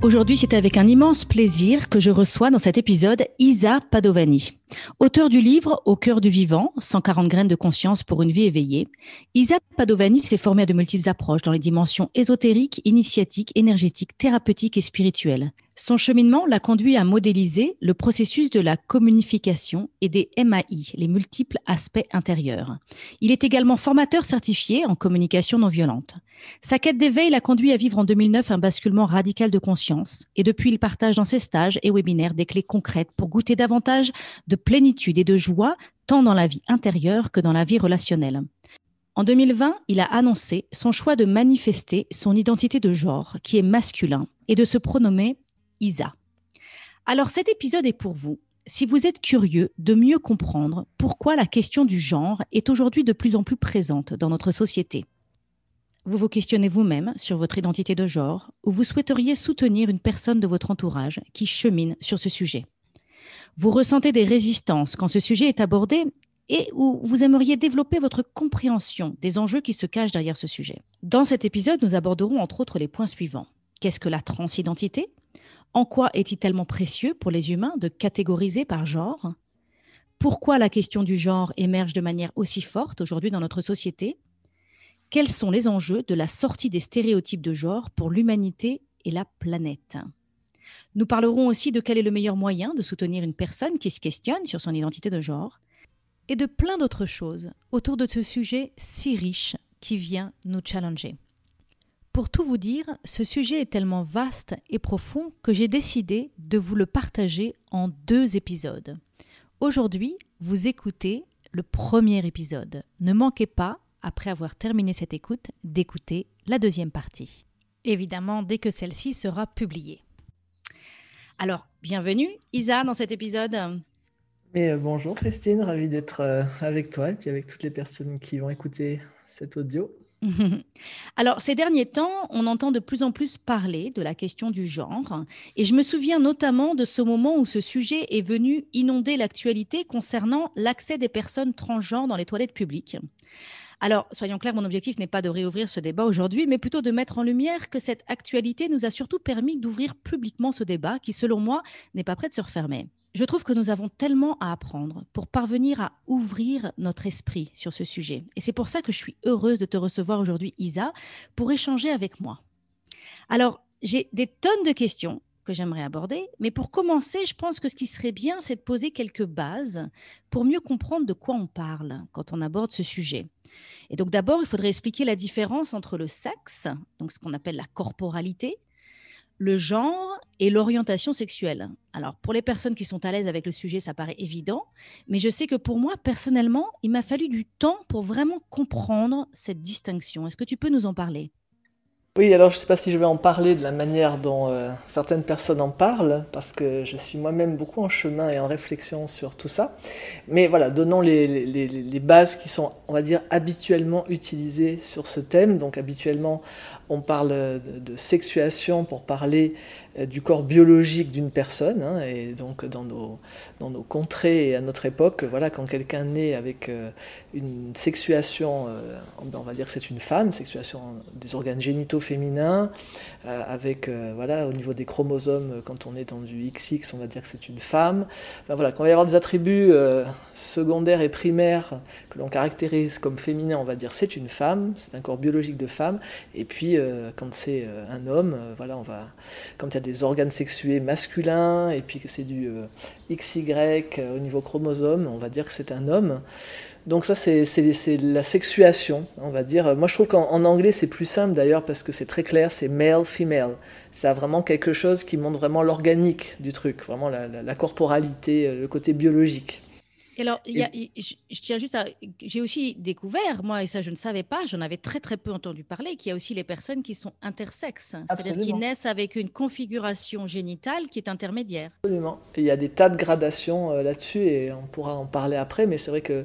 Aujourd'hui, c'est avec un immense plaisir que je reçois dans cet épisode Isa Padovani. Auteur du livre Au cœur du vivant, 140 graines de conscience pour une vie éveillée, Isa Padovani s'est formée à de multiples approches dans les dimensions ésotériques, initiatiques, énergétiques, thérapeutiques et spirituelles. Son cheminement l'a conduit à modéliser le processus de la communication et des MAI, les multiples aspects intérieurs. Il est également formateur certifié en communication non violente. Sa quête d'éveil l'a conduit à vivre en 2009 un basculement radical de conscience et depuis il partage dans ses stages et webinaires des clés concrètes pour goûter davantage de plénitude et de joie tant dans la vie intérieure que dans la vie relationnelle. En 2020, il a annoncé son choix de manifester son identité de genre, qui est masculin, et de se pronommer Isa. Alors cet épisode est pour vous. Si vous êtes curieux de mieux comprendre pourquoi la question du genre est aujourd'hui de plus en plus présente dans notre société. Vous vous questionnez vous-même sur votre identité de genre ou vous souhaiteriez soutenir une personne de votre entourage qui chemine sur ce sujet. Vous ressentez des résistances quand ce sujet est abordé et où vous aimeriez développer votre compréhension des enjeux qui se cachent derrière ce sujet. Dans cet épisode, nous aborderons entre autres les points suivants. Qu'est-ce que la transidentité? En quoi est-il tellement précieux pour les humains de catégoriser par genre? Pourquoi la question du genre émerge de manière aussi forte aujourd'hui dans notre société? Quels sont les enjeux de la sortie des stéréotypes de genre pour l'humanité et la planète? Nous parlerons aussi de quel est le meilleur moyen de soutenir une personne qui se questionne sur son identité de genre et de plein d'autres choses autour de ce sujet si riche qui vient nous challenger. Pour tout vous dire, ce sujet est tellement vaste et profond que j'ai décidé de vous le partager en deux épisodes. Aujourd'hui, vous écoutez le premier épisode. Ne manquez pas, après avoir terminé cette écoute, d'écouter la deuxième partie. Évidemment, dès que celle-ci sera publiée. Alors, bienvenue Isa dans cet épisode. Et, euh, bonjour Christine, ravie d'être euh, avec toi et puis avec toutes les personnes qui vont écouter cet audio. Alors, ces derniers temps, on entend de plus en plus parler de la question du genre. Et je me souviens notamment de ce moment où ce sujet est venu inonder l'actualité concernant l'accès des personnes transgenres dans les toilettes publiques. Alors, soyons clairs, mon objectif n'est pas de réouvrir ce débat aujourd'hui, mais plutôt de mettre en lumière que cette actualité nous a surtout permis d'ouvrir publiquement ce débat qui, selon moi, n'est pas prêt de se refermer. Je trouve que nous avons tellement à apprendre pour parvenir à ouvrir notre esprit sur ce sujet. Et c'est pour ça que je suis heureuse de te recevoir aujourd'hui, Isa, pour échanger avec moi. Alors, j'ai des tonnes de questions que j'aimerais aborder. Mais pour commencer, je pense que ce qui serait bien, c'est de poser quelques bases pour mieux comprendre de quoi on parle quand on aborde ce sujet. Et donc d'abord, il faudrait expliquer la différence entre le sexe, donc ce qu'on appelle la corporalité, le genre et l'orientation sexuelle. Alors pour les personnes qui sont à l'aise avec le sujet, ça paraît évident, mais je sais que pour moi, personnellement, il m'a fallu du temps pour vraiment comprendre cette distinction. Est-ce que tu peux nous en parler? Oui, alors je ne sais pas si je vais en parler de la manière dont euh, certaines personnes en parlent, parce que je suis moi-même beaucoup en chemin et en réflexion sur tout ça. Mais voilà, donnons les, les, les, bases qui sont, on va dire, habituellement utilisées sur ce thème. Donc habituellement, on parle de, sexuation pour parler euh, du corps biologique d'une personne. Hein, et donc dans nos, contrées et à notre époque, voilà, quand quelqu'un naît avec euh, une sexuation, euh, on va dire que c'est une femme, sexuation des organes génitaux féminins, avec voilà, au niveau des chromosomes, quand on est dans du XX, on va dire que c'est une femme. Voilà, quand il va y avoir des attributs secondaires et primaires que l'on caractérise comme féminins, on va dire c'est une femme, c'est un corps biologique de femme. Et puis quand c'est un homme, voilà, on va, quand il y a des organes sexués masculins et puis que c'est du euh, XY euh, au niveau chromosome, on va dire que c'est un homme. Donc ça, c'est la sexuation, on va dire. Moi, je trouve qu'en anglais, c'est plus simple d'ailleurs parce que c'est très clair, c'est male, female. Ça a vraiment quelque chose qui montre vraiment l'organique du truc, vraiment la, corporalité, le côté biologique. Et alors, je, tiens juste à. J'ai aussi découvert, moi, et ça je ne savais pas, j'en avais très très peu entendu parler, qu'il y a aussi les personnes qui sont intersexes, c'est-à-dire qui naissent avec une configuration génitale qui est intermédiaire. Absolument. il y a des tas de gradations euh, là-dessus et on pourra en parler après, mais c'est vrai que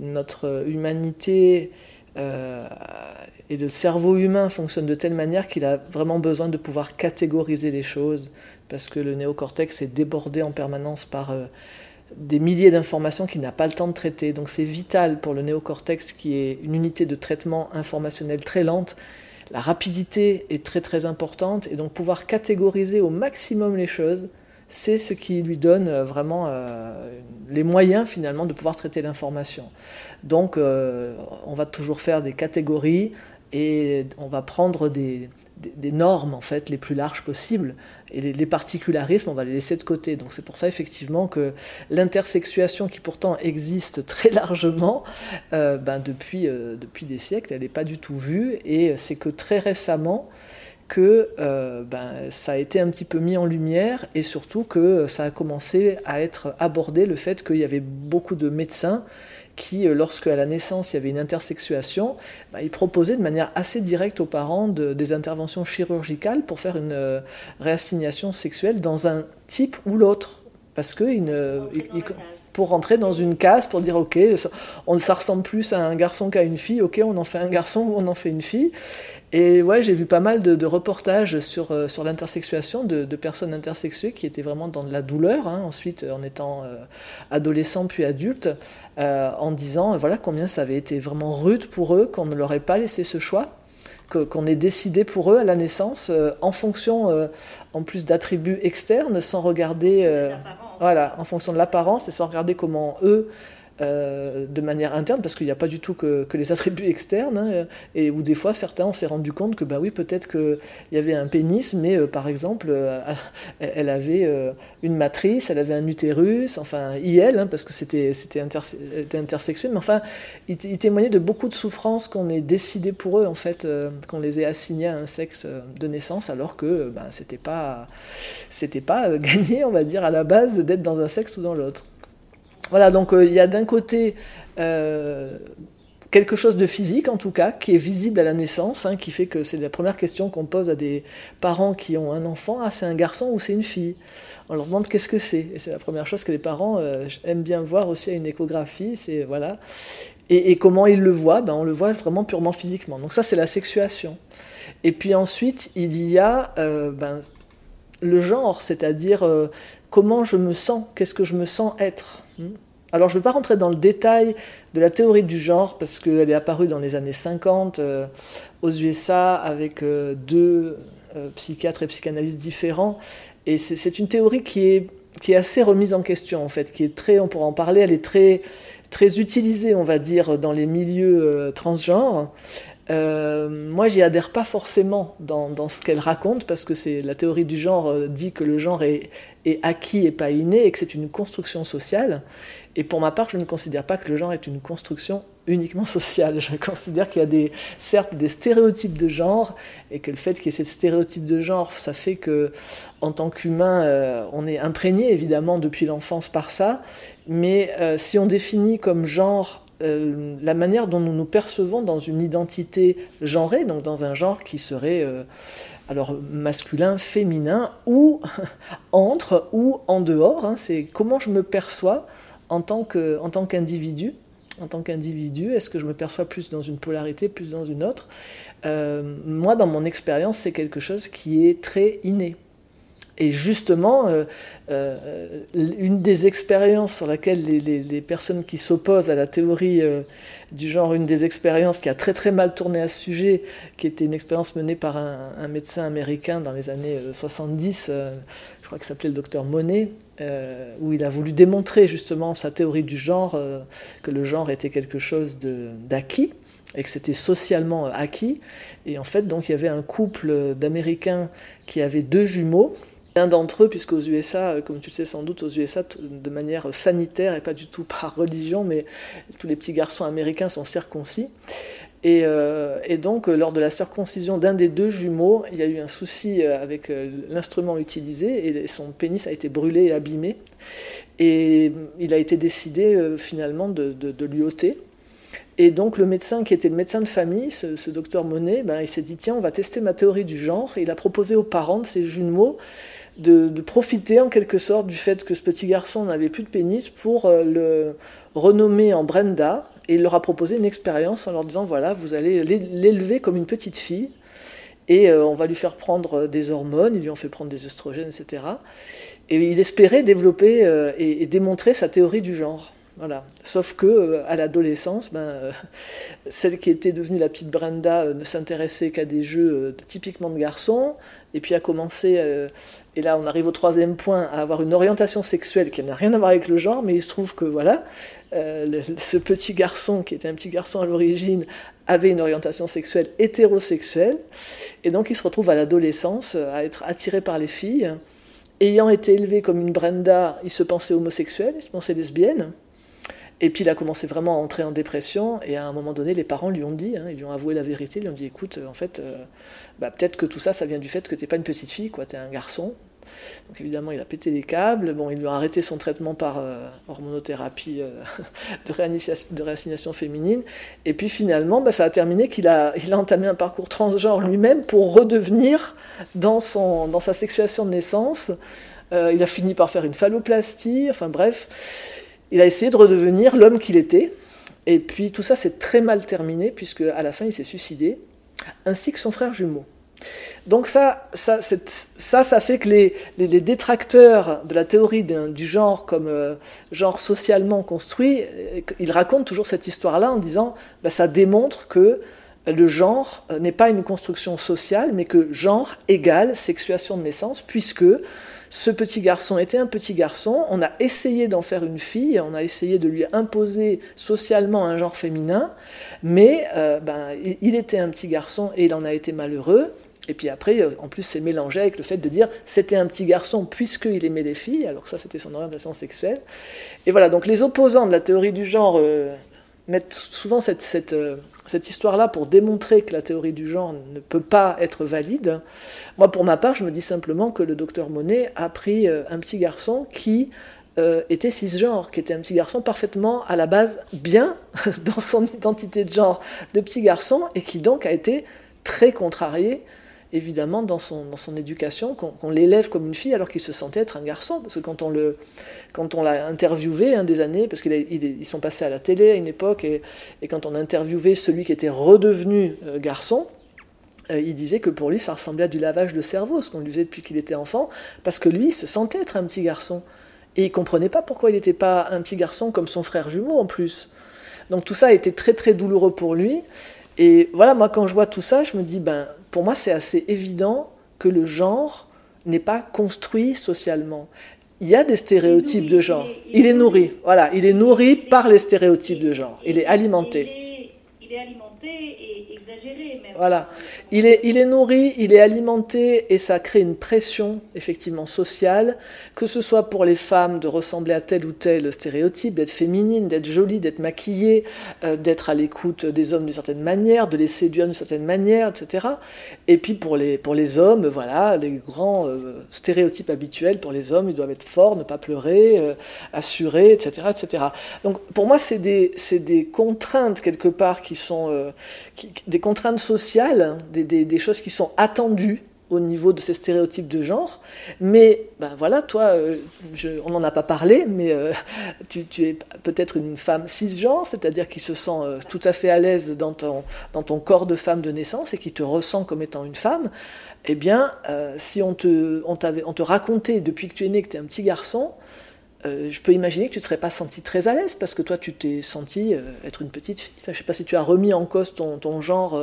notre humanité. Euh, et le cerveau humain fonctionne de telle manière qu'il a vraiment besoin de pouvoir catégoriser les choses, parce que le néocortex est débordé en permanence par euh, des milliers d'informations qu'il n'a pas le temps de traiter. Donc c'est vital pour le néocortex, qui est une unité de traitement informationnel très lente. La rapidité est très très importante, et donc pouvoir catégoriser au maximum les choses, c'est ce qui lui donne euh, vraiment euh, les moyens finalement de pouvoir traiter l'information. Donc on va toujours faire des catégories et on va prendre des, des, normes en fait les plus larges possibles. Et les, particularismes on va les laisser de côté. Donc c'est pour ça effectivement que l'intersexuation qui pourtant existe très largement euh, ben, depuis, euh, depuis des siècles elle n'est pas du tout vue. Et c'est que très récemment que euh, ben, ça a été un petit peu mis en lumière et surtout que ça a commencé à être abordé le fait qu'il y avait beaucoup de médecins qui, euh, lorsque à la naissance il y avait une intersexuation, bah, il proposait de manière assez directe aux parents des interventions chirurgicales pour faire une euh, réassignation sexuelle dans un type ou l'autre. Parce que pour rentrer dans une case, pour dire ok, ça, on, ça ressemble plus à un garçon qu'à une fille, ok, on en fait un garçon ou on en fait une fille. Et ouais, j'ai vu pas mal de, reportages sur, euh, sur l'intersexuation de, personnes intersexuées qui étaient vraiment dans de la douleur, hein, ensuite en étant euh, adolescents puis adultes, euh, en disant voilà combien ça avait été vraiment rude pour eux qu'on ne leur ait pas laissé ce choix, qu'on ait décidé pour eux à la naissance en fonction en plus d'attributs externes, sans regarder, voilà, en fonction de l'apparence et sans regarder comment eux euh, de manière interne, parce qu'il n'y a pas du tout que, les attributs externes, hein, et où des fois certains on s'est rendu compte que bah oui peut-être qu'il y avait un pénis, mais euh, par exemple euh, elle avait une matrice, elle avait un utérus, enfin IL, hein, parce que c'était c'était intersexuel, mais enfin il, témoignait de beaucoup de souffrances qu'on ait décidé pour eux en fait, qu'on les ait assignés à un sexe de naissance, alors que bah, c'était pas c'était pas gagné on va dire à la base d'être dans un sexe ou dans l'autre. Voilà, donc euh, il y a d'un côté euh, quelque chose de physique en tout cas, qui est visible à la naissance, hein, qui fait que c'est la première question qu'on pose à des parents qui ont un enfant, ah c'est un garçon ou c'est une fille? On leur demande qu'est-ce que c'est, et c'est la première chose que les parents euh, aiment bien voir aussi à une échographie, c'est voilà. Et, comment ils le voient? Ben, On le voit vraiment purement physiquement. Donc ça c'est la sexuation. Et puis ensuite il y a ben, le genre, c'est-à-dire comment je me sens, qu'est-ce que je me sens être. Hmm. Alors je ne vais pas rentrer dans le détail de la théorie du genre parce qu'elle est apparue dans les années 50 euh, aux USA avec euh, deux euh, psychiatres et psychanalystes différents. Et c'est une théorie qui est, qui est assez remise en question en fait, qui est très, on pourra en parler, elle est très, très utilisée on va dire dans les milieux transgenres. Euh, moi, j'y adhère pas forcément dans, ce qu'elle raconte, parce que c'est la théorie du genre euh, dit que le genre est, acquis et pas inné, et que c'est une construction sociale. Et pour ma part, je ne considère pas que le genre est une construction uniquement sociale. Je considère qu'il y a certes des stéréotypes de genre, et que le fait qu'il y ait ces stéréotypes de genre, ça fait que, en tant qu'humain, euh, on est imprégné évidemment depuis l'enfance par ça. Mais si on définit comme genre euh, la manière dont nous nous percevons dans une identité genrée, donc dans un genre qui serait euh, alors masculin, féminin, ou entre ou en dehors. Hein, c'est comment je me perçois en tant qu'individu. En tant qu'individu, est-ce que je me perçois plus dans une polarité, plus dans une autre? Euh, Moi, dans mon expérience, c'est quelque chose qui est très inné. Et justement, euh, euh, une des expériences sur laquelle les, personnes qui s'opposent à la théorie euh, du genre, une des expériences qui a très très mal tourné à ce sujet, qui était une expérience menée par un, médecin américain dans les années 70, je crois qu'il s'appelait le docteur Monet, où il a voulu démontrer justement sa théorie du genre, que le genre était quelque chose d'acquis et que c'était socialement acquis. Et en fait, donc il y avait un couple d'Américains qui avaient deux jumeaux D'entre eux, puisqu'aux USA, euh, comme tu le sais sans doute, aux USA, de manière sanitaire et pas du tout par religion, mais tous les petits garçons américains sont circoncis. Et, et, donc, lors de la circoncision d'un des deux jumeaux, il y a eu un souci avec l'instrument utilisé et son pénis a été brûlé et abîmé. Et il a été décidé finalement de, lui ôter. Et donc le médecin qui était le médecin de famille, ce, docteur Monet, ben, il s'est dit tiens, on va tester ma théorie du genre. Il a proposé aux parents de ces jumeaux de, profiter en quelque sorte du fait que ce petit garçon n'avait plus de pénis pour euh, le renommer en Brenda. Et il leur a proposé une expérience en leur disant voilà, vous allez l'élever comme une petite fille. Et euh, on va lui faire prendre des hormones, ils lui ont fait prendre des oestrogènes, etc. Et il espérait développer euh, et démontrer sa théorie du genre. Voilà. Sauf que euh, à l'adolescence, ben, euh, celle qui était devenue la petite Brenda euh, ne s'intéressait qu'à des jeux typiquement de garçons, et puis a commencé, et là on arrive au troisième point, à avoir une orientation sexuelle qui n'a rien à voir avec le genre, mais il se trouve que voilà, ce petit garçon qui était un petit garçon à l'origine avait une orientation sexuelle hétérosexuelle, et donc il se retrouve à l'adolescence à être attiré par les filles. Ayant été élevé comme une Brenda, il se pensait homosexuel, il se pensait lesbienne. Et puis il a commencé vraiment à entrer en dépression, et à un moment donné, les parents lui ont dit, hein, ils lui ont avoué la vérité, ils lui ont dit écoute, en fait, euh, bah, peut-être que tout ça, ça vient du fait que tu n'es pas une petite fille, quoi, tu es un garçon. Donc évidemment, il a pété les câbles, bon, ils lui ont arrêté son traitement par euh, hormonothérapie euh, de, réassignation féminine, et puis finalement, bah, ça a terminé qu'il a, il a entamé un parcours transgenre lui-même pour redevenir dans, son, dans sa sexuation de naissance. il a fini par faire une phalloplastie, enfin bref il a essayé de redevenir l'homme qu'il était. Et puis tout ça s'est très mal terminé, puisque à la fin il s'est suicidé, ainsi que son frère jumeau. Donc ça, ça, fait que les, détracteurs de la théorie du genre comme euh, genre socialement construit, euh, ils racontent toujours cette histoire-là en disant bah, ça démontre que le genre euh, n'est pas une construction sociale, mais que genre égale sexuation de naissance, puisque ce petit garçon était un petit garçon, on a essayé d'en faire une fille, on a essayé de lui imposer socialement un genre féminin, mais ben, il était un petit garçon et il en a été malheureux. Et puis après, euh, en plus, c'est mélangé avec le fait de dire c'était un petit garçon puisqu'il aimait les filles, alors ça c'était son orientation sexuelle. Et voilà, donc les opposants de la théorie du genre euh, mettent souvent cette, cette, cette histoire-là pour démontrer que la théorie du genre ne peut pas être valide. Moi, pour ma part, je me dis simplement que le docteur Monet a pris euh, un petit garçon qui euh, était cisgenre, qui était un petit garçon parfaitement à la base bien dans son identité de genre de petit garçon et qui donc a été très contrarié évidemment dans son, dans son éducation, qu'on l'élève comme une fille alors qu'il se sentait être un garçon. Parce que quand on le, quand on l'a interviewé un des années, parce qu'ils sont passés à la télé à une époque, et, et, quand on a interviewé celui qui était redevenu euh, garçon, euh, il disait que pour lui ça ressemblait à du lavage de cerveau, ce qu'on lui faisait depuis qu'il était enfant, parce que lui il se sentait être un petit garçon. Et il comprenait pas pourquoi il n'était pas un petit garçon comme son frère jumeau en plus. Donc tout ça a été très très douloureux pour lui. Et voilà, moi quand je vois tout ça, je me dis, ben pour moi, c'est assez évident que le genre n'est pas construit socialement. Il y a des stéréotypes de genre. Il est, nourri. Voilà, il est nourri par les stéréotypes de genre. Il est alimenté. Il est, alimenté et exagéré même. Voilà. Il est, il est nourri, il est alimenté et ça crée une pression effectivement sociale, que ce soit pour les femmes de ressembler à tel ou tel stéréotype, d'être féminine, d'être jolie, d'être maquillée, euh, d'être à l'écoute des hommes d'une certaine manière, de les séduire d'une certaine manière, etc. Et puis pour les, pour les hommes, voilà, les grands euh, stéréotypes habituels pour les hommes, ils doivent être forts, ne pas pleurer, euh, assurés, etc., etc. Donc pour moi, c'est des, des contraintes quelque part qui sont des contraintes sociales, des, des, choses qui sont attendues au niveau de ces stéréotypes de genre. Mais ben voilà, toi, euh, on n'en a pas parlé, mais euh, tu, es peut-être une femme cisgenre, c'est-à-dire qui se sent euh, tout à fait à l'aise dans ton, corps de femme de naissance et qui te ressent comme étant une femme. Eh bien, si on te, on te racontait depuis que tu es né que tu es un petit garçon, je peux imaginer que tu ne te serais pas senti très à l'aise parce que toi, tu t'es senti être une petite fille. je ne sais pas si tu as remis en cause ton, ton genre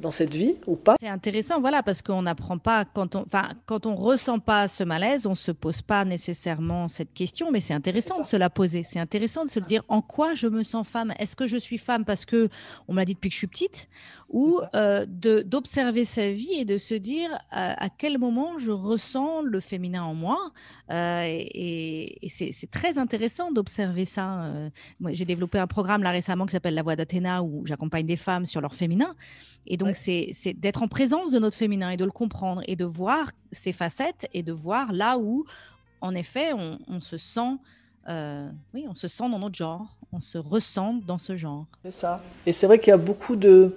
dans cette vie ou pas. C'est intéressant, voilà, parce qu'on n'apprend pas, quand on enfin, quand on ressent pas ce malaise, on se pose pas nécessairement cette question, mais c'est intéressant de se la poser. C'est intéressant de se dire en quoi je me sens femme? Est-ce que je suis femme parce que on me l'a dit depuis que je suis petite? Ou euh, d'observer sa vie et de se dire à, quel moment je ressens le féminin en moi. Euh, et, c'est très intéressant d'observer ça. Euh, j'ai développé un programme là récemment qui s'appelle La Voix d'Athéna où j'accompagne des femmes sur leur féminin. Et donc, c'est d'être en présence de notre féminin et de le comprendre et de voir ses facettes et de voir là où, en effet, on, se sent. oui, on se sent dans notre genre, on se ressent dans ce genre. C'est ça. Et c'est vrai qu'il y a beaucoup de,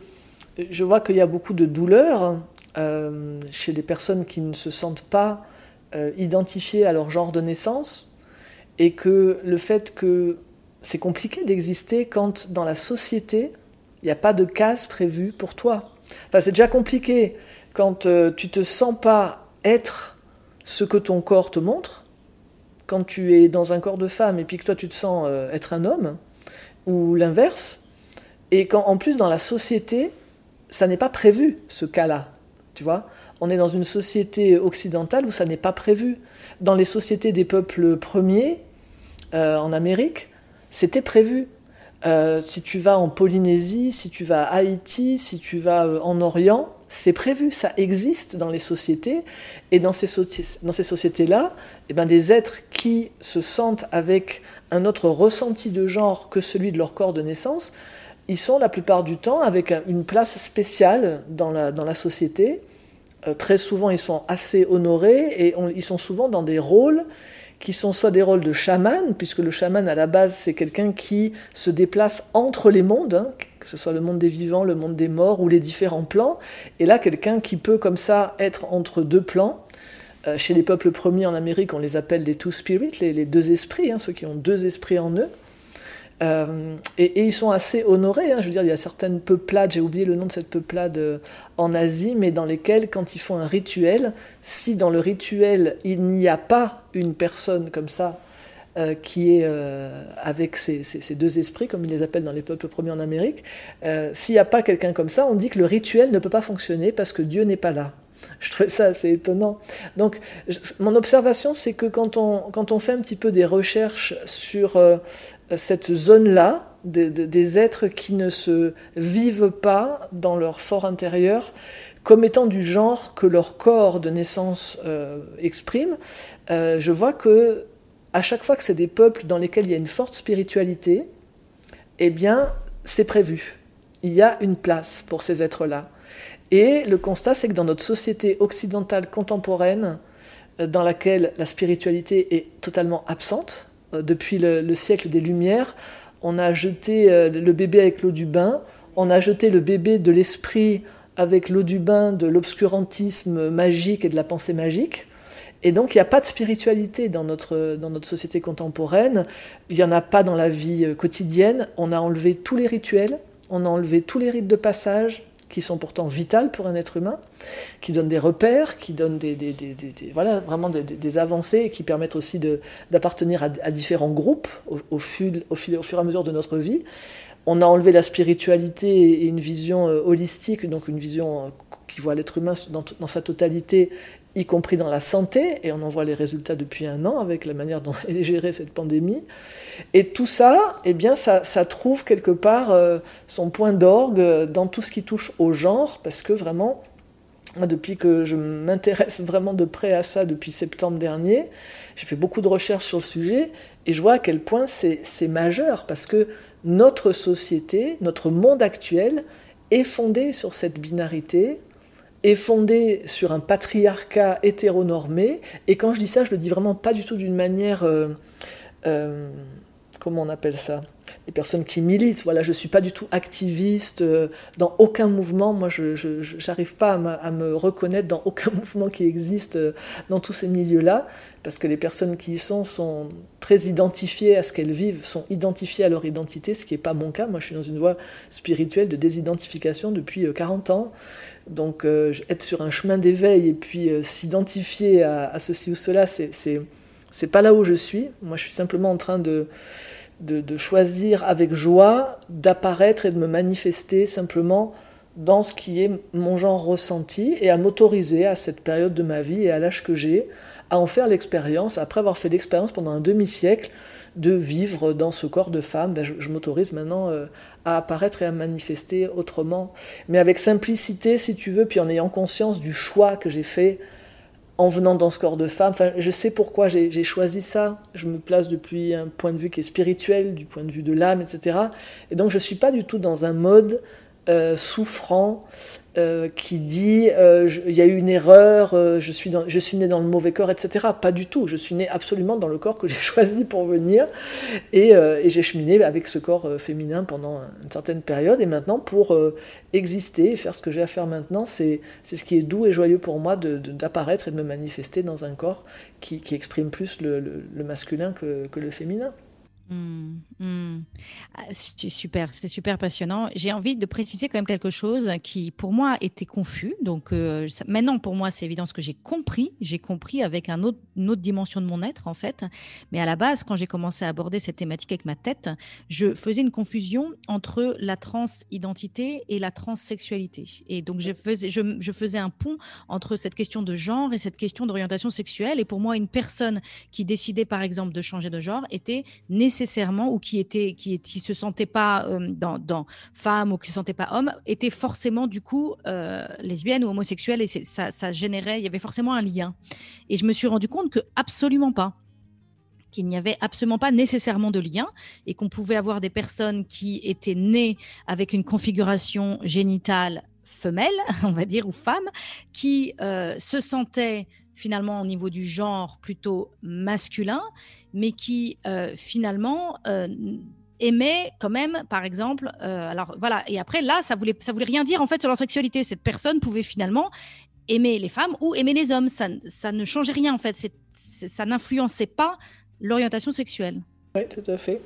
je vois qu'il y a beaucoup de douleur euh, chez des personnes qui ne se sentent pas euh, identifiées à leur genre de naissance et que le fait que c'est compliqué d'exister quand dans la société, il n'y a pas de case prévue pour toi. Enfin, c'est déjà compliqué quand euh, tu te sens pas être ce que ton corps te montre, quand tu es dans un corps de femme et puis que toi tu te sens être un homme, ou l'inverse, et quand en plus dans la société, ça n'est pas prévu, ce cas-là. Tu vois On est dans une société occidentale où ça n'est pas prévu. Dans les sociétés des peuples premiers, euh, en Amérique, c'était prévu. Euh, si tu vas en Polynésie, si tu vas à Haïti, si tu vas euh, en Orient, c'est prévu, ça existe dans les sociétés. Et dans ces, ces sociétés-là, eh ben, des êtres qui se sentent avec un autre ressenti de genre que celui de leur corps de naissance, ils sont la plupart du temps avec une place spéciale dans la, dans la société. Euh, très souvent, ils sont assez honorés et ils sont souvent dans des rôles qui sont soit des rôles de chaman, puisque le chaman à la base c'est quelqu'un qui se déplace entre les mondes, hein, que ce soit le monde des vivants, le monde des morts ou les différents plans, et là quelqu'un qui peut comme ça être entre deux plans. Euh, chez les peuples premiers en Amérique, on les appelle des two spirits, les, les deux esprits, hein, ceux qui ont deux esprits en eux. Euh, et, ils sont assez honorés. Hein. je veux dire, il y a certaines peuplades, j'ai oublié le nom de cette peuplade euh, en Asie, mais dans lesquelles, quand ils font un rituel, si dans le rituel il n'y a pas une personne comme ça euh, qui est avec ces, ces, deux esprits, comme ils les appellent dans les peuples premiers en Amérique, s'il n'y a pas quelqu'un comme ça, on dit que le rituel ne peut pas fonctionner parce que Dieu n'est pas là. Je trouve ça assez étonnant. Donc, mon observation, c'est que quand on, quand on fait un petit peu des recherches sur cette zone-là, des êtres qui ne se vivent pas dans leur fort intérieur comme étant du genre que leur corps de naissance euh, exprime, euh, je vois que à chaque fois que c'est des peuples dans lesquels il y a une forte spiritualité, eh bien, c'est prévu. Il y a une place pour ces êtres-là. Et le constat, c'est que dans notre société occidentale contemporaine, euh, dans laquelle la spiritualité est totalement absente, euh, depuis le, siècle des Lumières. On a jeté euh, le bébé avec l'eau du bain, on a jeté le bébé de l'esprit avec l'eau du bain de l'obscurantisme magique et de la pensée magique. Et donc il n'y a pas de spiritualité dans notre, société contemporaine, il n'y en a pas dans la vie quotidienne, on a enlevé tous les rituels, on a enlevé tous les rites de passage, qui sont pourtant vitales pour un être humain, qui donnent des repères, qui donnent des, voilà, vraiment des, avancées et qui permettent aussi d'appartenir à, différents groupes au, au, fil, au, fil, au fur et à mesure de notre vie. On a enlevé la spiritualité et une vision euh, holistique, donc une vision euh, qui voit l'être humain dans, dans, sa totalité y compris dans la santé, et on en voit les résultats depuis un an avec la manière dont est gérée cette pandémie. Et tout ça, eh bien, ça, trouve quelque part euh, son point d'orgue dans tout ce qui touche au genre, parce que vraiment, depuis que je m'intéresse vraiment de près à ça depuis septembre dernier, j'ai fait beaucoup de recherches sur le sujet, et je vois à quel point c'est majeur, parce que notre société, notre monde actuel, est fondé sur cette binarité, est fondée sur un patriarcat hétéronormé. Et quand je dis ça, je le dis vraiment pas du tout d'une manière... Euh, euh, comment on appelle ça? Les personnes qui militent. Voilà, je ne suis pas du tout activiste euh, dans aucun mouvement. Moi, je n'arrive pas à, me reconnaître dans aucun mouvement qui existe dans tous ces milieux-là, parce que les personnes qui y sont sont très identifiées à ce qu'elles vivent, sont identifiées à leur identité, ce qui n'est pas mon cas. Moi, je suis dans une voie spirituelle de désidentification depuis 40 ans. Donc euh, être sur un chemin d'éveil et puis euh, s'identifier à, ceci ou cela, c'est pas là où je suis. Moi, je suis simplement en train de, de, choisir avec joie d'apparaître et de me manifester simplement dans ce qui est mon genre ressenti et à m'autoriser à cette période de ma vie et à l'âge que j'ai à en faire l'expérience, après avoir fait l'expérience pendant un demi-siècle de vivre dans ce corps de femme, ben, je, m'autorise maintenant euh, à apparaître et à manifester autrement, mais avec simplicité si tu veux, puis en ayant conscience du choix que j'ai fait en venant dans ce corps de femme. Enfin, je sais pourquoi j'ai choisi ça. Je me place depuis un point de vue qui est spirituel, du point de vue de l'âme, etc. Et donc je ne suis pas du tout dans un mode euh, souffrant euh, qui dit euh, il y a eu une erreur, je, suis je suis né dans le mauvais corps, etc. Pas du tout. Je suis né absolument dans le corps que j'ai choisi pour venir et, j'ai cheminé avec ce corps féminin pendant une certaine période. Et maintenant, pour exister et faire ce que j'ai à faire maintenant, c'est ce qui est doux et joyeux pour moi d'apparaître et de me manifester dans un corps qui, exprime plus le, masculin que le féminin. Mmh, mmh. Ah, c'est super, c'est super passionnant. J'ai envie de préciser quand même quelque chose qui, pour moi, était confus. Donc, euh, maintenant, pour moi, c'est évident ce que j'ai compris. J'ai compris avec une autre dimension de mon être, en fait. Mais à la base, quand j'ai commencé à aborder cette thématique avec ma tête, je faisais une confusion entre la transidentité et la transsexualité. Et donc, je faisais, je, je faisais un pont entre cette question de genre et cette question d'orientation sexuelle. Et pour moi, une personne qui décidait, par exemple, de changer de genre était nécessaire nécessairement ou qui qui, qui se sentait pas euh, dans, dans, femme ou qui se sentait pas homme était forcément du coup euh, lesbienne ou homosexuelle et ça, ça générait il y avait forcément un lien. Et je me suis rendu compte que absolument pas. Qu'il n'y avait absolument pas nécessairement de lien et qu'on pouvait avoir des personnes qui étaient nées avec une configuration génitale femelle, on va dire, ou femme, qui euh, se sentaient finalement au niveau du genre plutôt masculin, mais qui euh, finalement euh, aimait quand même, par exemple, euh, alors voilà, et après là, ça voulait, ça voulait rien dire en fait sur leur sexualité. Cette personne pouvait finalement aimer les femmes ou aimer les hommes. Ça, ça ne changeait rien en fait, ça n'influençait pas l'orientation sexuelle. Oui, tout à fait.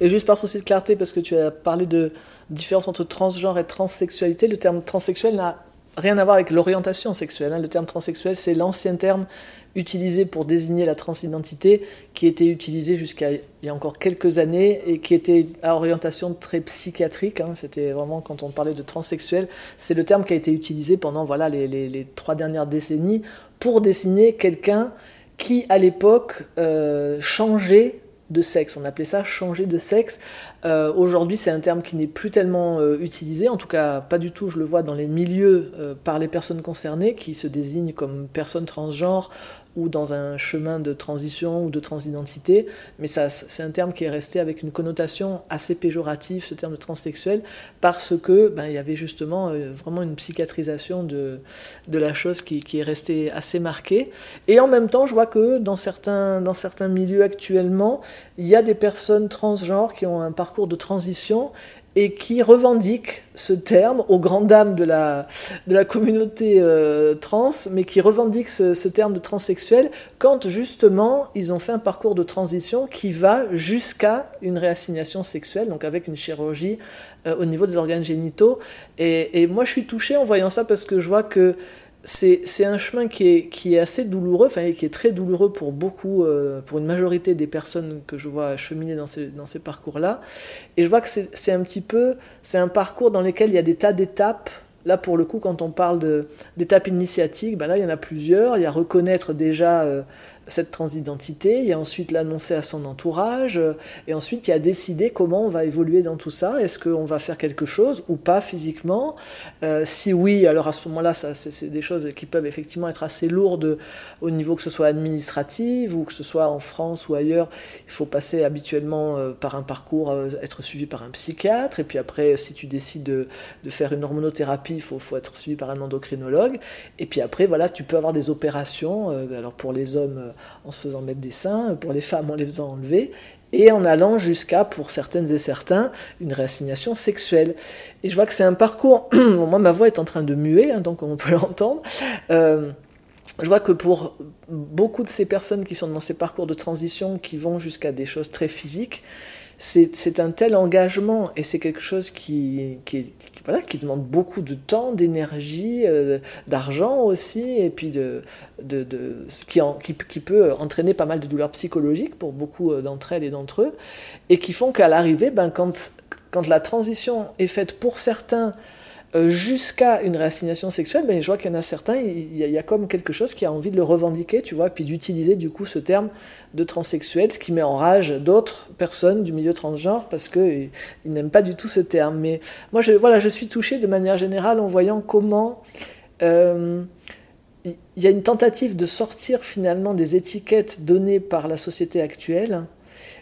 Et juste par souci de clarté, parce que tu as parlé de différence entre transgenre et transsexualité, le terme transsexuel n'a rien à voir avec l'orientation sexuelle. Hein. Le terme transsexuel, c'est l'ancien terme utilisé pour désigner la transidentité, qui était utilisé jusqu'à il y a encore quelques années et qui était à orientation très psychiatrique. Hein. C'était vraiment quand on parlait de transsexuel, c'est le terme qui a été utilisé pendant voilà les, trois dernières décennies pour désigner quelqu'un qui à l'époque euh, changeait de sexe. On appelait ça changer de sexe. Euh, aujourd'hui, c'est un terme qui n'est plus tellement euh, utilisé, en tout cas pas du tout, je le vois dans les milieux euh, par les personnes concernées qui se désignent comme personnes transgenres ou dans un chemin de transition ou de transidentité, mais ça, c'est un terme qui est resté avec une connotation assez péjorative, ce terme de transsexuel, parce que ben, il y avait justement vraiment une psychiatrisation de, de la chose qui, qui, est restée assez marquée. Et en même temps, je vois que dans certains, dans certains milieux actuellement, il y a des personnes transgenres qui ont un parcours de transition et qui revendique ce terme aux grandes dames de la, de la communauté euh, trans, mais qui revendique ce, terme de transsexuel quand justement ils ont fait un parcours de transition qui va jusqu'à une réassignation sexuelle, donc avec une chirurgie euh, au niveau des organes génitaux. Et, et, moi je suis touchée en voyant ça parce que je vois que c'est un chemin qui est, assez douloureux, enfin qui est très douloureux pour beaucoup, euh, pour une majorité des personnes que je vois cheminer dans ces, dans ces parcours-là. Et je vois que c'est un petit peu, c'est un parcours dans lequel il y a des tas d'étapes. Là, pour le coup, quand on parle d'étapes initiatiques, ben là, il y en a plusieurs. Il y a reconnaître déjà euh, cette transidentité, il y a ensuite l'annoncer à son entourage, euh, et ensuite il y a décider comment on va évoluer dans tout ça. Est-ce qu'on va faire quelque chose ou pas physiquement? Euh, Si oui, alors à ce moment-là, c'est des choses qui peuvent effectivement être assez lourdes au niveau que ce soit administratif ou que ce soit en France ou ailleurs. Il faut passer habituellement euh, par un parcours, être suivi par un psychiatre, et puis après, si tu décides de, faire une hormonothérapie, il faut, faut, être suivi par un endocrinologue. Et puis après, voilà, tu peux avoir des opérations. alors pour les hommes, en se faisant mettre des seins, pour les femmes en les faisant enlever, et en allant jusqu'à, pour certaines et certains, une réassignation sexuelle. Et je vois que c'est un parcours, moi ma voix est en train de muer, hein, donc on peut l'entendre. Euh, je vois que pour beaucoup de ces personnes qui sont dans ces parcours de transition, qui vont jusqu'à des choses très physiques, c'est un tel engagement et c'est quelque chose qui, qui, voilà, qui demande beaucoup de temps, d'énergie, euh, d'argent aussi, et puis de, de, de qui, qui, qui, peut entraîner pas mal de douleurs psychologiques pour beaucoup euh, d'entre elles et d'entre eux, et qui font qu'à l'arrivée, ben, quand, quand la transition est faite pour certains jusqu'à une réassignation sexuelle, mais je vois qu'il y en a certains, il y, a, comme quelque chose qui a envie de le revendiquer, tu vois, puis d'utiliser du coup ce terme de transsexuel, ce qui met en rage d'autres personnes du milieu transgenre parce qu'ils n'aiment pas du tout ce terme. Mais moi, je, voilà, je suis touchée de manière générale en voyant comment euh, il y a une tentative de sortir finalement des étiquettes données par la société actuelle,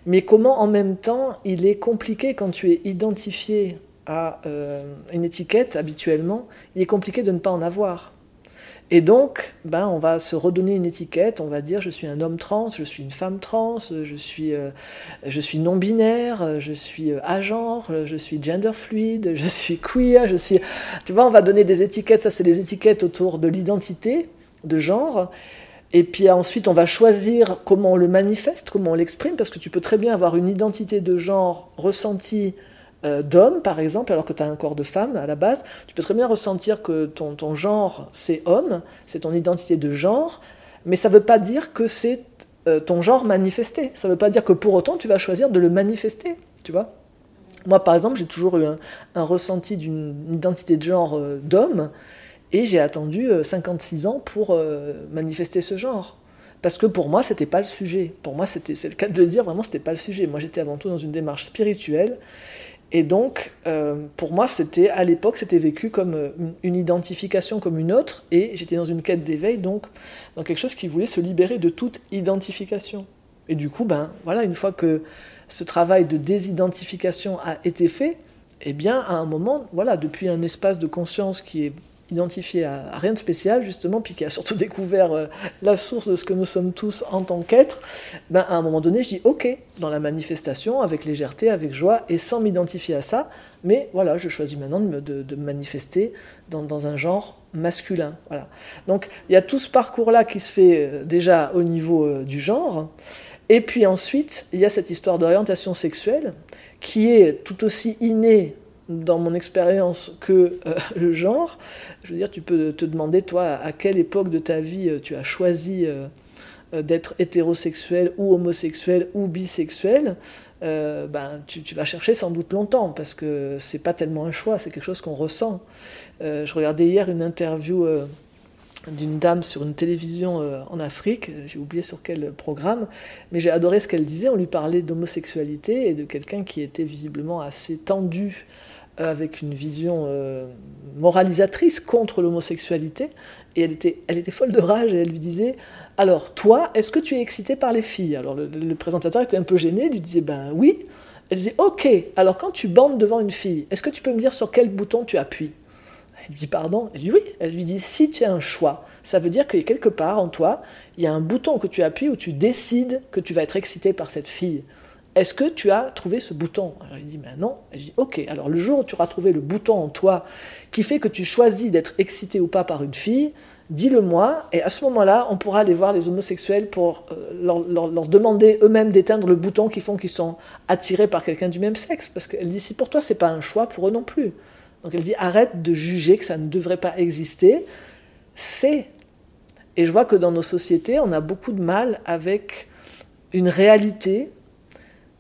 mais comment en même temps il est compliqué quand tu es identifié à euh, une étiquette habituellement, il est compliqué de ne pas en avoir. Et donc, ben, on va se redonner une étiquette, on va dire je suis un homme trans, je suis une femme trans, je suis, euh, suis non-binaire, je suis agenre, je suis gender fluide, je suis queer, je suis... Tu vois, on va donner des étiquettes, ça c'est des étiquettes autour de l'identité de genre. Et puis ensuite, on va choisir comment on le manifeste, comment on l'exprime, parce que tu peux très bien avoir une identité de genre ressentie euh, d'homme, par exemple, alors que tu as un corps de femme à la base, tu peux très bien ressentir que ton, ton genre, c'est homme, c'est ton identité de genre, mais ça ne veut pas dire que c'est euh, ton genre manifesté. Ça ne veut pas dire que pour autant, tu vas choisir de le manifester, tu vois. Moi, par exemple, j'ai toujours eu un, ressenti d'une identité de genre euh, d'homme, et j'ai attendu 56 ans pour manifester ce genre. Parce que pour moi, c'était pas le sujet. Pour moi, c'était, c'est le cas de le dire, vraiment, c'était pas le sujet. Moi, j'étais avant tout dans une démarche spirituelle et donc, euh, pour moi, c'était à l'époque, c'était vécu comme euh, une, identification comme une autre, et j'étais dans une quête d'éveil, donc dans quelque chose qui voulait se libérer de toute identification. Et du coup, ben voilà, une fois que ce travail de désidentification a été fait, eh bien, à un moment, voilà, depuis un espace de conscience qui est identifié à, rien de spécial, justement, puis qui a surtout découvert euh, la source de ce que nous sommes tous en tant qu'êtres, ben, à un moment donné, je dis OK dans la manifestation, avec légèreté, avec joie, et sans m'identifier à ça, mais voilà, je choisis maintenant de me, de, manifester dans, dans, un genre masculin. Voilà. Donc il y a tout ce parcours-là qui se fait euh, déjà au niveau euh, du genre. Et puis ensuite, il y a cette histoire d'orientation sexuelle qui est tout aussi innée dans mon expérience que euh, le genre. Je veux dire, tu peux te demander, toi, à quelle époque de ta vie euh, tu as choisi euh, d'être hétérosexuel ou homosexuel ou bisexuel. ben, tu, vas chercher sans doute longtemps parce que c'est pas tellement un choix, c'est quelque chose qu'on ressent. je regardais hier une interview d'une dame sur une télévision en Afrique, j'ai oublié sur quel programme, mais j'ai adoré ce qu'elle disait. On lui parlait d'homosexualité et de quelqu'un qui était visiblement assez tendu avec une vision euh, moralisatrice contre l'homosexualité. Et elle était, elle était folle de rage et elle lui disait Alors, toi, est-ce que tu es excité par les filles? Alors, le, présentateur était un peu gêné, lui disait Ben oui. Elle disait Ok, alors quand tu bandes devant une fille, est-ce que tu peux me dire sur quel bouton tu appuies? Elle lui dit Pardon Elle dit Oui. Elle lui dit Si tu as un choix, ça veut dire que quelque part en toi, il y a un bouton que tu appuies où tu décides que tu vas être excité par cette fille. Est-ce que tu as trouvé ce bouton Alors il dit, ben non. je dis, ok, alors le jour où tu auras trouvé le bouton en toi qui fait que tu choisis d'être excité ou pas par une fille, dis-le-moi, et à ce moment-là, on pourra aller voir les homosexuels pour euh, leur, demander eux-mêmes d'éteindre le bouton qui font qu'ils sont attirés par quelqu'un du même sexe. Parce qu'elle dit, si pour toi, c'est pas un choix, pour eux non plus. Donc elle dit, arrête de juger que ça ne devrait pas exister. C'est. Et je vois que dans nos sociétés, on a beaucoup de mal avec une réalité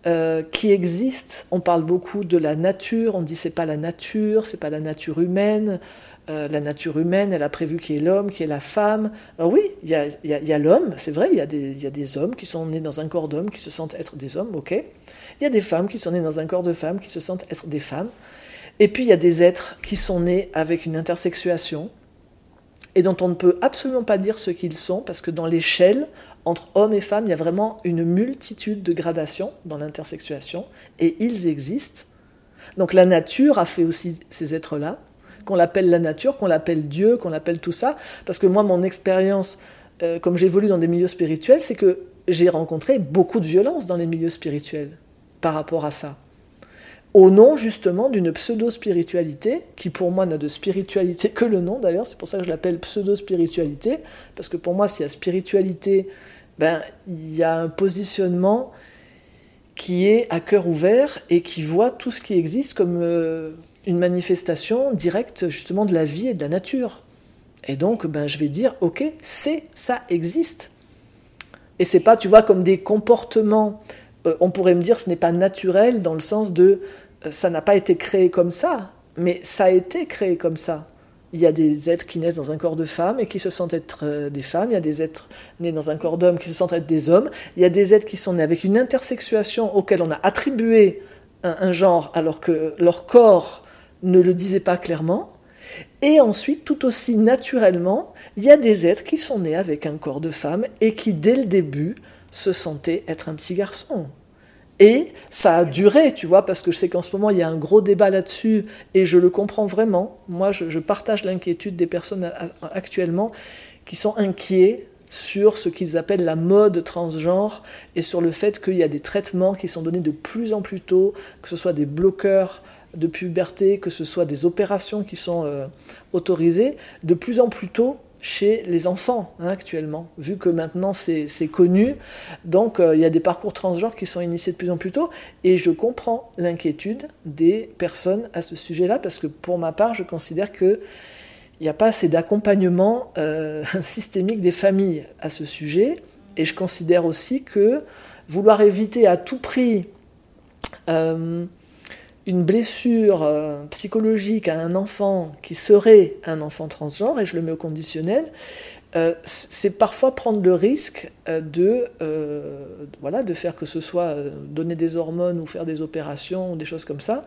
euh, qui existe. On parle beaucoup de la nature, on dit c'est pas la nature, c'est pas la nature humaine. Euh, la nature humaine, elle a prévu qui est l'homme, qui est la femme. Alors oui, il y a, y a l'homme, c'est vrai, il y, a des, y hommes qui sont nés dans un corps d'homme, qui se sentent être des hommes, ok. Il y a des femmes qui sont nées dans un corps de femmes, qui se sentent être des femmes. Et puis il y a des êtres qui sont nés avec une intersexuation, et dont on ne peut absolument pas dire ce qu'ils sont, parce que dans l'échelle, entre hommes et femmes, il y a vraiment une multitude de gradations dans l'intersexuation, et ils existent. Donc la nature a fait aussi ces êtres-là, qu'on l'appelle la nature, qu'on l'appelle Dieu, qu'on l'appelle tout ça, parce que moi, mon expérience, euh, comme j'évolue dans des milieux spirituels, c'est que j'ai rencontré beaucoup de violence dans les milieux spirituels par rapport à ça. Au nom justement d'une pseudo-spiritualité, qui pour moi n'a de spiritualité que le nom d'ailleurs, c'est pour ça que je l'appelle pseudo-spiritualité, parce que pour moi s'il y a spiritualité ben, il y a un positionnement qui est à cœur ouvert et qui voit tout ce qui existe comme euh, une manifestation directe justement de la vie et de la nature. Et donc, ben, je vais dire, ok, c'est, ça existe. Et c'est pas, tu vois, comme des comportements. Euh, on pourrait me dire, ce n'est pas naturel dans le sens de, euh, ça n'a pas été créé comme ça. mais ça a été créé comme ça. Il y a des êtres qui naissent dans un corps de femme et qui se sentent être euh, des femmes. Il y a des êtres nés dans un corps d'homme qui se sentent être des hommes. Il y a des êtres qui sont nés avec une intersexuation auquel on a attribué un, genre alors que leur corps ne le disait pas clairement. Et ensuite, tout aussi naturellement, il y a des êtres qui sont nés avec un corps de femme et qui, dès le début, se sentaient être un petit garçon. Et ça a duré, tu vois, parce que je sais qu'en ce moment, il y a un gros débat là-dessus, et je le comprends vraiment. Moi, je, partage l'inquiétude des personnes actuellement qui sont inquiets sur ce qu'ils appellent la mode transgenre et sur le fait qu'il y a des traitements qui sont donnés de plus en plus tôt, que ce soit des bloqueurs de puberté, que ce soit des opérations qui sont euh, autorisées, de plus en plus tôt chez les enfants hein, actuellement, vu que maintenant c'est connu. Donc euh, il y a des parcours transgenres qui sont initiés de plus en plus tôt, et je comprends l'inquiétude des personnes à ce sujet-là, parce que pour ma part, je considère que il n'y a pas assez d'accompagnement euh, systémique des familles à ce sujet, et je considère aussi que vouloir éviter à tout prix euh, une blessure euh, psychologique à un enfant qui serait un enfant transgenre, et je le mets au conditionnel, euh, c'est parfois prendre le risque euh, de, de faire que ce soit donner des hormones ou faire des opérations ou des choses comme ça,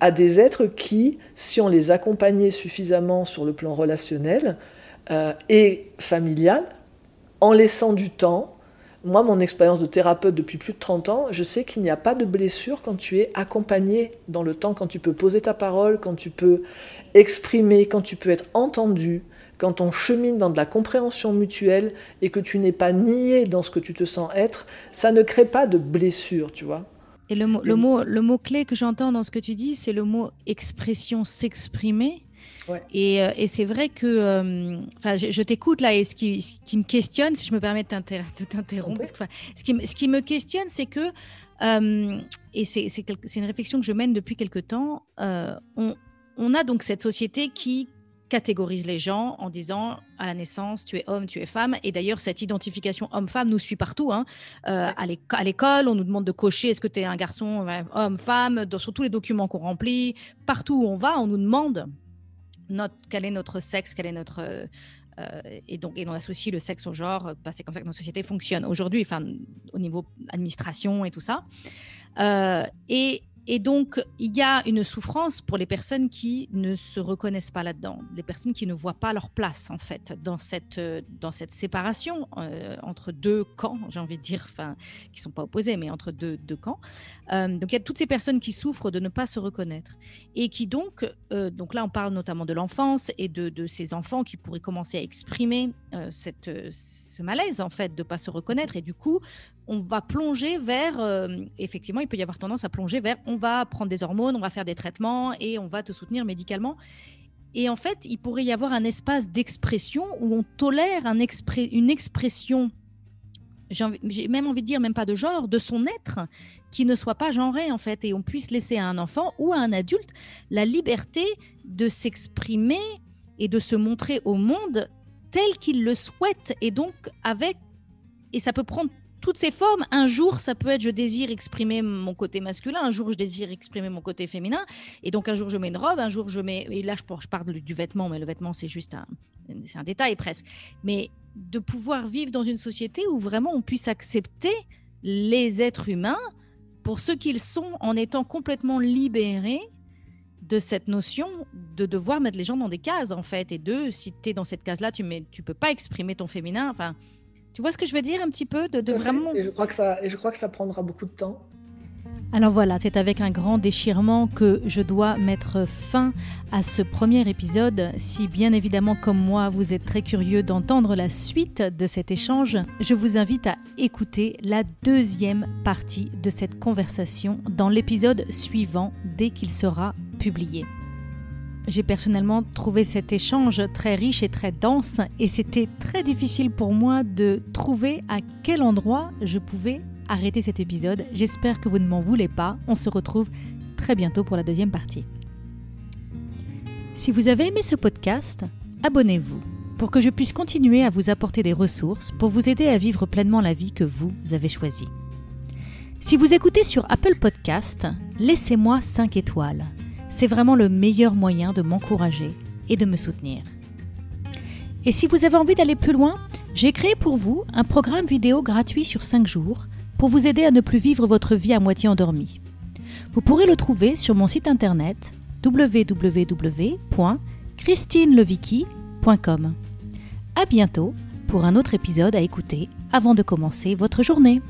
à des êtres qui, si on les accompagnait suffisamment sur le plan relationnel et familial, en laissant du temps, moi, mon expérience de thérapeute depuis plus de 30 ans, je sais qu'il n'y a pas de blessure quand tu es accompagné dans le temps, quand tu peux poser ta parole, quand tu peux exprimer, quand tu peux être entendu, quand on chemine dans de la compréhension mutuelle et que tu n'es pas nié dans ce que tu te sens être, ça ne crée pas de blessure, tu vois. Et le mot, le mot, le mot clé que j'entends dans ce que tu dis, c'est le mot expression, s'exprimer. Et, euh, et c'est vrai que, euh, enfin, je, t'écoute là, et ce qui, qui, me questionne, si je me permets de t'interrompre, ce, qui, ce qui me questionne, c'est que, euh, et c'est une réflexion que je mène depuis quelque temps, on, on, a donc cette société qui catégorise les gens en disant à la naissance tu es homme, tu es femme. Et d'ailleurs, cette identification homme-femme nous suit partout. Hein. à l'école, on nous demande de cocher est-ce que tu es un garçon, homme, femme, sur tous les documents qu'on remplit. Partout où on va, on nous demande quel est notre sexe, quel est notre euh, et donc et on associe le sexe au genre. Bah, c'est comme ça que notre société fonctionne aujourd'hui, enfin au niveau administration et tout ça. Euh, et et donc, il y a une souffrance pour les personnes qui ne se reconnaissent pas là-dedans, les personnes qui ne voient pas leur place, en fait, dans cette, euh, dans cette séparation euh, entre deux camps, j'ai envie de dire, enfin, qui ne sont pas opposés, mais entre deux, camps. Euh, donc, il y a toutes ces personnes qui souffrent de ne pas se reconnaître et qui, donc, donc là, on parle notamment de l'enfance et de, de, ces enfants qui pourraient commencer à exprimer cette, ce malaise, en fait, de ne pas se reconnaître. Et du coup, on va plonger vers, effectivement, il peut y avoir tendance à plonger vers, va prendre des hormones, on va faire des traitements et on va te soutenir médicalement. Et en fait, il pourrait y avoir un espace d'expression où on tolère un une expression, j'ai même envie de dire, même pas de genre, de son être, qui ne soit pas genré en fait, et on puisse laisser à un enfant ou à un adulte la liberté de s'exprimer et de se montrer au monde tel qu'il le souhaite, et donc avec, et ça peut prendre toutes ces formes. Un jour, ça peut être je désire exprimer mon côté masculin, un jour, je désire exprimer mon côté féminin. Et donc, un jour, je mets une robe, un jour, je mets. Et là, je, parle du vêtement, mais le vêtement, c'est juste un, un détail presque. Mais de pouvoir vivre dans une société où vraiment on puisse accepter les êtres humains pour ce qu'ils sont en étant complètement libérés de cette notion de devoir mettre les gens dans des cases en fait et de si tu es dans cette case là tu ne tu peux pas exprimer ton féminin enfin tu vois ce que je veux dire un petit peu de, vraiment. Et je crois que ça, et je crois que ça prendra beaucoup de temps. Alors voilà, c'est avec un grand déchirement que je dois mettre fin à ce premier épisode. Si bien évidemment comme moi vous êtes très curieux d'entendre la suite de cet échange, je vous invite à écouter la deuxième partie de cette conversation dans l'épisode suivant dès qu'il sera publié. J'ai personnellement trouvé cet échange très riche et très dense et c'était très difficile pour moi de trouver à quel endroit je pouvais arrêter cet épisode. J'espère que vous ne m'en voulez pas. On se retrouve très bientôt pour la deuxième partie. Si vous avez aimé ce podcast, abonnez-vous pour que je puisse continuer à vous apporter des ressources pour vous aider à vivre pleinement la vie que vous avez choisie. Si vous écoutez sur Apple Podcast, laissez-moi 5 étoiles C'est vraiment le meilleur moyen de m'encourager et de me soutenir. Et si vous avez envie d'aller plus loin, j'ai créé pour vous un programme vidéo gratuit sur 5 jours pour vous aider à ne plus vivre votre vie à moitié endormie. Vous pourrez le trouver sur mon site internet www.christinelevicky.com. À bientôt pour un autre épisode à écouter avant de commencer votre journée.